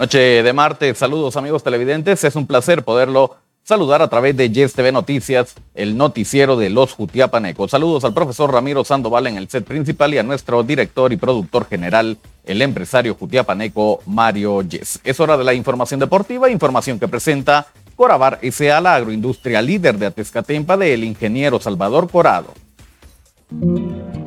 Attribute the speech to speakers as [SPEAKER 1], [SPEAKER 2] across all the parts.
[SPEAKER 1] Noche de martes, saludos amigos televidentes, es un placer poderlo saludar a través de Yes TV Noticias, el noticiero de los Jutiapanecos. Saludos al profesor Ramiro Sandoval en el set principal y a nuestro director y productor general, el empresario jutiapaneco Mario Yes. Es hora de la información deportiva, información que presenta Corabar S.A., la agroindustria líder de Atezcatempa del ingeniero Salvador Corado.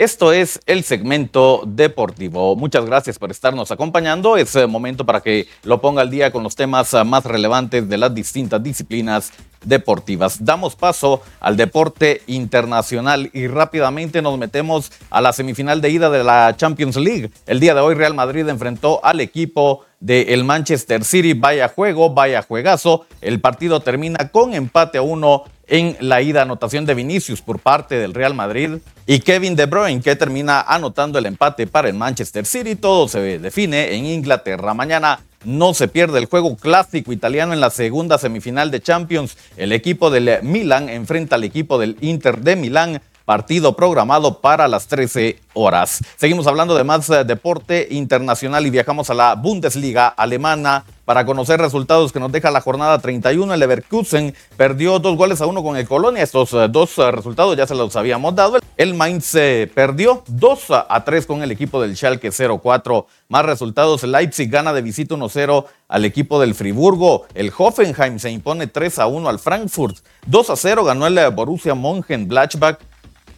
[SPEAKER 1] Esto es el segmento deportivo. Muchas gracias por estarnos acompañando. Es eh, momento para que lo ponga al día con los temas eh, más relevantes de las distintas disciplinas deportivas. Damos paso al deporte internacional y rápidamente nos metemos a la semifinal de ida de la Champions League. El día de hoy Real Madrid enfrentó al equipo del Manchester City. Vaya juego, vaya juegazo. El partido termina con empate a uno en la ida anotación de Vinicius por parte del Real Madrid y Kevin De Bruyne que termina anotando el empate para el Manchester City. Todo se define en Inglaterra. Mañana no se pierde el juego clásico italiano en la segunda semifinal de Champions. El equipo del Milan enfrenta al equipo del Inter de Milán partido programado para las 13 horas. Seguimos hablando de más eh, deporte internacional y viajamos a la Bundesliga alemana para conocer resultados que nos deja la jornada 31. El Leverkusen perdió dos goles a uno con el Colonia. Estos eh, dos eh, resultados ya se los habíamos dado. El Mainz perdió 2 a 3 con el equipo del Schalke 0-4. Más resultados, Leipzig gana de visita 1-0 al equipo del Friburgo. El Hoffenheim se impone 3 a 1 al Frankfurt. 2 a 0 ganó el Borussia Mönchengladbach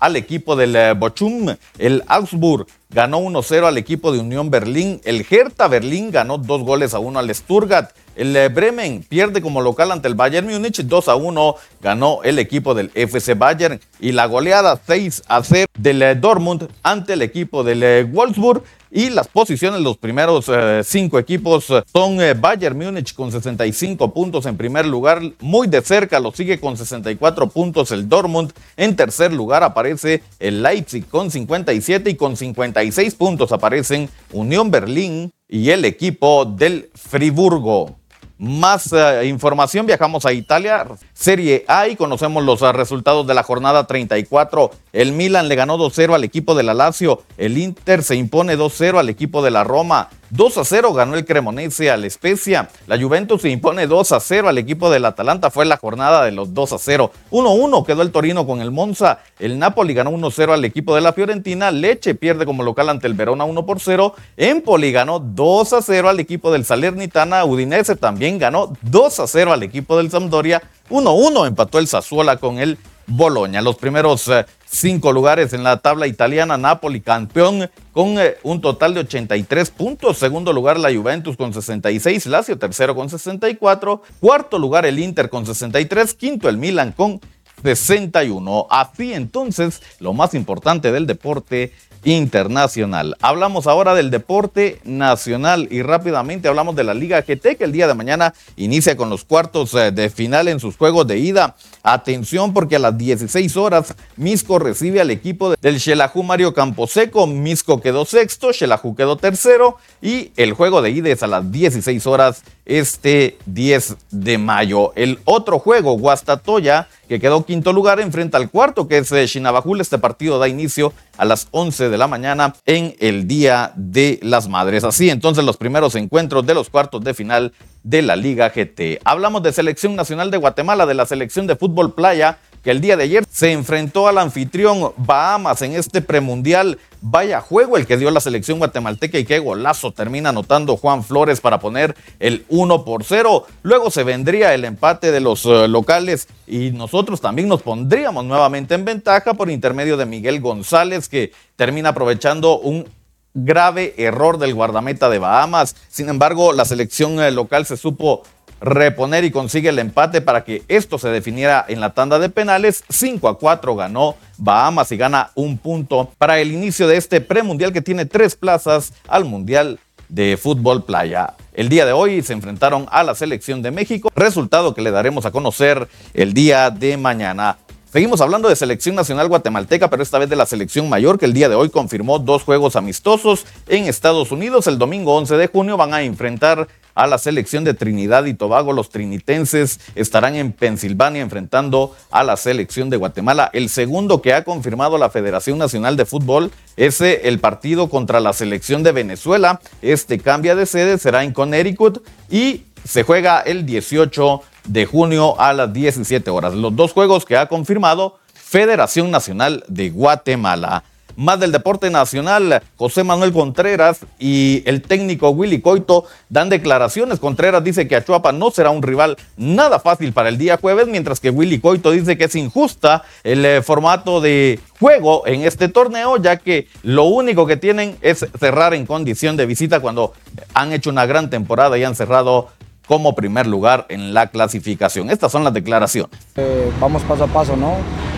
[SPEAKER 1] al equipo del eh, Bochum. El Augsburg ganó 1-0 al equipo de Unión Berlín. El Hertha Berlín ganó dos goles a uno al Stuttgart. El eh, Bremen pierde como local ante el Bayern Múnich 2 a 1 ganó el equipo del FC Bayern y la goleada 6 a 0 del eh, Dortmund ante el equipo del Wolfsburg y las posiciones, los primeros eh, cinco equipos eh, son eh, Bayern Múnich con 65 puntos en primer lugar. Muy de cerca lo sigue con 64 puntos el Dortmund. En tercer lugar aparece el Leipzig con 57 y con 56 puntos aparecen Unión Berlín y el equipo del Friburgo. Más eh, información, viajamos a Italia, Serie A y conocemos los eh, resultados de la jornada 34. El Milan le ganó 2-0 al equipo de la Lazio, el Inter se impone 2-0 al equipo de la Roma, 2 a 0 ganó el Cremonese al Spezia. La Juventus se impone 2 a 0 al equipo del Atalanta. Fue la jornada de los 2 a 0. 1 1 quedó el Torino con el Monza. El Napoli ganó 1 0 al equipo de la Fiorentina. Leche pierde como local ante el Verona 1 por 0. Empoli ganó 2 a 0 al equipo del Salernitana. Udinese también ganó 2 a 0 al equipo del Sampdoria. 1 1 empató el Sassuola con el Boloña. Los primeros eh, cinco lugares en la tabla italiana, Napoli campeón con eh, un total de 83 puntos. Segundo lugar la Juventus con 66, Lazio tercero con 64, cuarto lugar el Inter con 63, quinto el Milan con 61. Así entonces, lo más importante del deporte internacional. Hablamos ahora del deporte nacional y rápidamente hablamos de la Liga GT que el día de mañana inicia con los cuartos eh, de final en sus juegos de ida. Atención porque a las 16 horas Misco recibe al equipo del Xelajú Mario Camposeco. Misco quedó sexto, Xelajú quedó tercero y el juego de ida es a las 16 horas este 10 de mayo. El otro juego, Guastatoya, que quedó quinto lugar, enfrenta al cuarto, que es Shinabajul. Este partido da inicio a las 11 de la mañana en el Día de las Madres. Así entonces los primeros encuentros de los cuartos de final de la Liga GT. Hablamos de Selección Nacional de Guatemala, de la selección de fútbol playa que el día de ayer se enfrentó al anfitrión Bahamas en este premundial. Vaya juego el que dio la selección guatemalteca y qué golazo termina anotando Juan Flores para poner el 1 por 0. Luego se vendría el empate de los eh, locales y nosotros también nos pondríamos nuevamente en ventaja por intermedio de Miguel González que termina aprovechando un grave error del guardameta de Bahamas. Sin embargo, la selección eh, local se supo reponer y consigue el empate para que esto se definiera en la tanda de penales. 5 a 4 ganó Bahamas y gana un punto para el inicio de este premundial que tiene tres plazas al Mundial de Fútbol Playa. El día de hoy se enfrentaron a la selección de México, resultado que le daremos a conocer el día de mañana. Seguimos hablando de selección nacional guatemalteca, pero esta vez de la selección mayor, que el día de hoy confirmó dos juegos amistosos en Estados Unidos. El domingo 11 de junio van a enfrentar a la selección de Trinidad y Tobago. Los trinitenses estarán en Pensilvania enfrentando a la selección de Guatemala. El segundo que ha confirmado la Federación Nacional de Fútbol es el partido contra la selección de Venezuela. Este cambia de sede, será en Connecticut y se juega el 18 de junio a las 17 horas. Los dos juegos que ha confirmado Federación Nacional de Guatemala. Más del deporte nacional, José Manuel Contreras y el técnico Willy Coito dan declaraciones. Contreras dice que Achuapa no será un rival nada fácil para el día jueves, mientras que Willy Coito dice que es injusta el eh, formato de juego en este torneo, ya que lo único que tienen es cerrar en condición de visita cuando han hecho una gran temporada y han cerrado como primer lugar en la clasificación. Estas son las declaraciones.
[SPEAKER 2] Eh, vamos paso a paso, ¿no?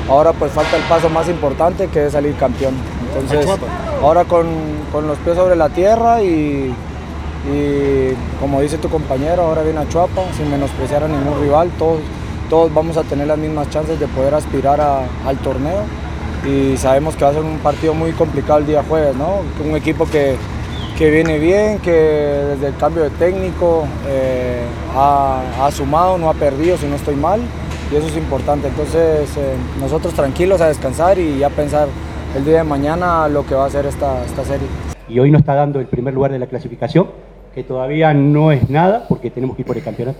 [SPEAKER 2] Ahora pues falta el paso más importante que es salir campeón. Entonces, ahora con, los pies sobre la tierra y, como dice tu compañero, ahora viene a Chuapa, sin menospreciar a ningún rival, todos, todos vamos a tener las mismas chances de poder aspirar al torneo y sabemos que va a ser un partido muy complicado el día jueves, ¿no? Un equipo que, que viene bien, que desde el cambio de técnico eh, ha, sumado, no ha perdido, si no estoy mal, y eso es importante. Entonces, eh, nosotros tranquilos a descansar y ya pensar el día de mañana lo que va a ser esta, esta serie.
[SPEAKER 3] Y hoy nos está dando el primer lugar de la clasificación, que todavía no es nada, porque tenemos que ir por el campeonato.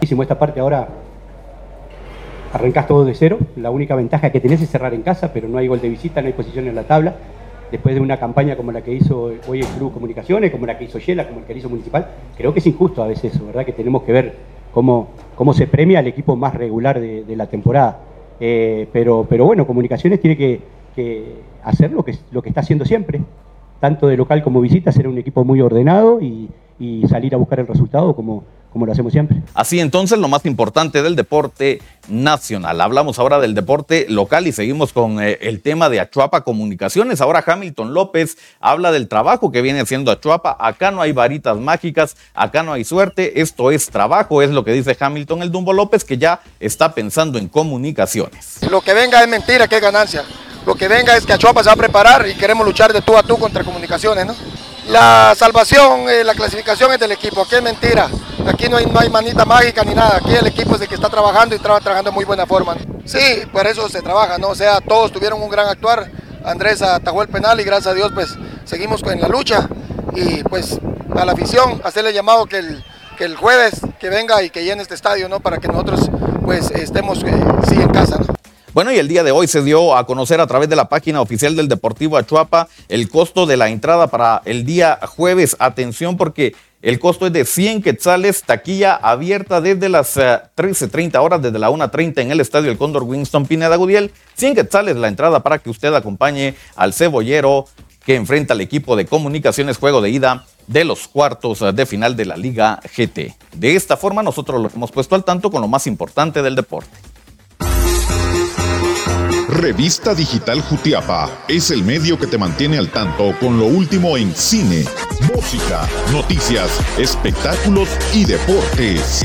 [SPEAKER 3] Hicimos esta parte ahora, arrancás todo de cero, la única ventaja que tenés es cerrar en casa, pero no hay gol de visita, no hay posición en la tabla después de una campaña como la que hizo hoy el Club Comunicaciones, como la que hizo Yela, como el que hizo Municipal, creo que es injusto a veces eso, ¿verdad? Que tenemos que ver cómo, cómo se premia al equipo más regular de, la temporada. Eh, pero bueno, Comunicaciones tiene que, hacer lo que, lo que está haciendo siempre, tanto de local como visita, ser un equipo muy ordenado y, y salir a buscar el resultado como, como lo hacemos siempre.
[SPEAKER 1] Así entonces, lo más importante del deporte nacional. Hablamos ahora del deporte local y seguimos con eh, el tema de Achuapa Comunicaciones. Ahora Hamilton López habla del trabajo que viene haciendo Achuapa. Acá no hay varitas mágicas, acá no hay suerte, esto es trabajo, es lo que dice Hamilton el Dumbo López, que ya está pensando en comunicaciones.
[SPEAKER 4] Lo que venga es mentira, que es ganancia. Lo que venga es que Achuapa se va a preparar y queremos luchar de tú a tú contra comunicaciones, ¿no? La salvación, eh, la clasificación es del equipo, aquí es mentira. Aquí no hay, manita mágica ni nada. Aquí el equipo es el que está trabajando y está trabajando de muy buena forma. Sí, por eso se trabaja, ¿no? O sea, todos tuvieron un gran actuar. Andrés atajó el penal y gracias a Dios pues seguimos en la lucha. Y pues a la afición, hacerle llamado que el, jueves que venga y que llene este estadio, ¿no? Para que nosotros pues estemos eh, sí en casa.
[SPEAKER 1] Bueno, y el día de hoy se dio a conocer a través de la página oficial del Deportivo Achuapa el costo de la entrada para el día jueves. Atención porque el costo es de 100 quetzales, taquilla abierta desde las 13.30 eh, horas, desde la 1.30 en el Estadio El Cóndor Winston Pineda Gudiel. 100 quetzales la entrada para que usted acompañe al cebollero que enfrenta al equipo de comunicaciones juego de ida de los cuartos de final de la Liga GT. De esta forma nosotros lo hemos puesto al tanto con lo más importante del deporte.
[SPEAKER 5] Revista Digital Jutiapa es el medio que te mantiene al tanto con lo último en cine, música, noticias, espectáculos y deportes.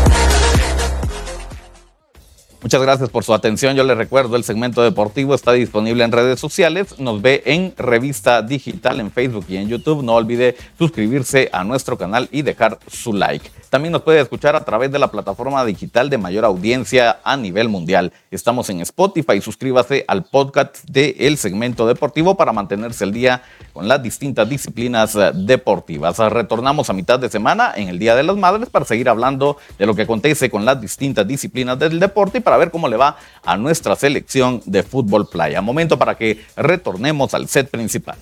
[SPEAKER 1] Muchas gracias por su atención. Yo les recuerdo, el segmento deportivo está disponible en redes sociales. Nos ve en Revista Digital en Facebook y en YouTube. No olvide suscribirse a nuestro canal y dejar su like. También nos puede escuchar a través de la plataforma digital de mayor audiencia a nivel mundial. Estamos en Spotify. Suscríbase al podcast de El Segmento Deportivo para mantenerse al día con las distintas disciplinas eh, deportivas. Retornamos a mitad de semana en el Día de las Madres para seguir hablando de lo que acontece con las distintas disciplinas del deporte y para ver cómo le va a nuestra selección de fútbol playa. Momento para que retornemos al set principal.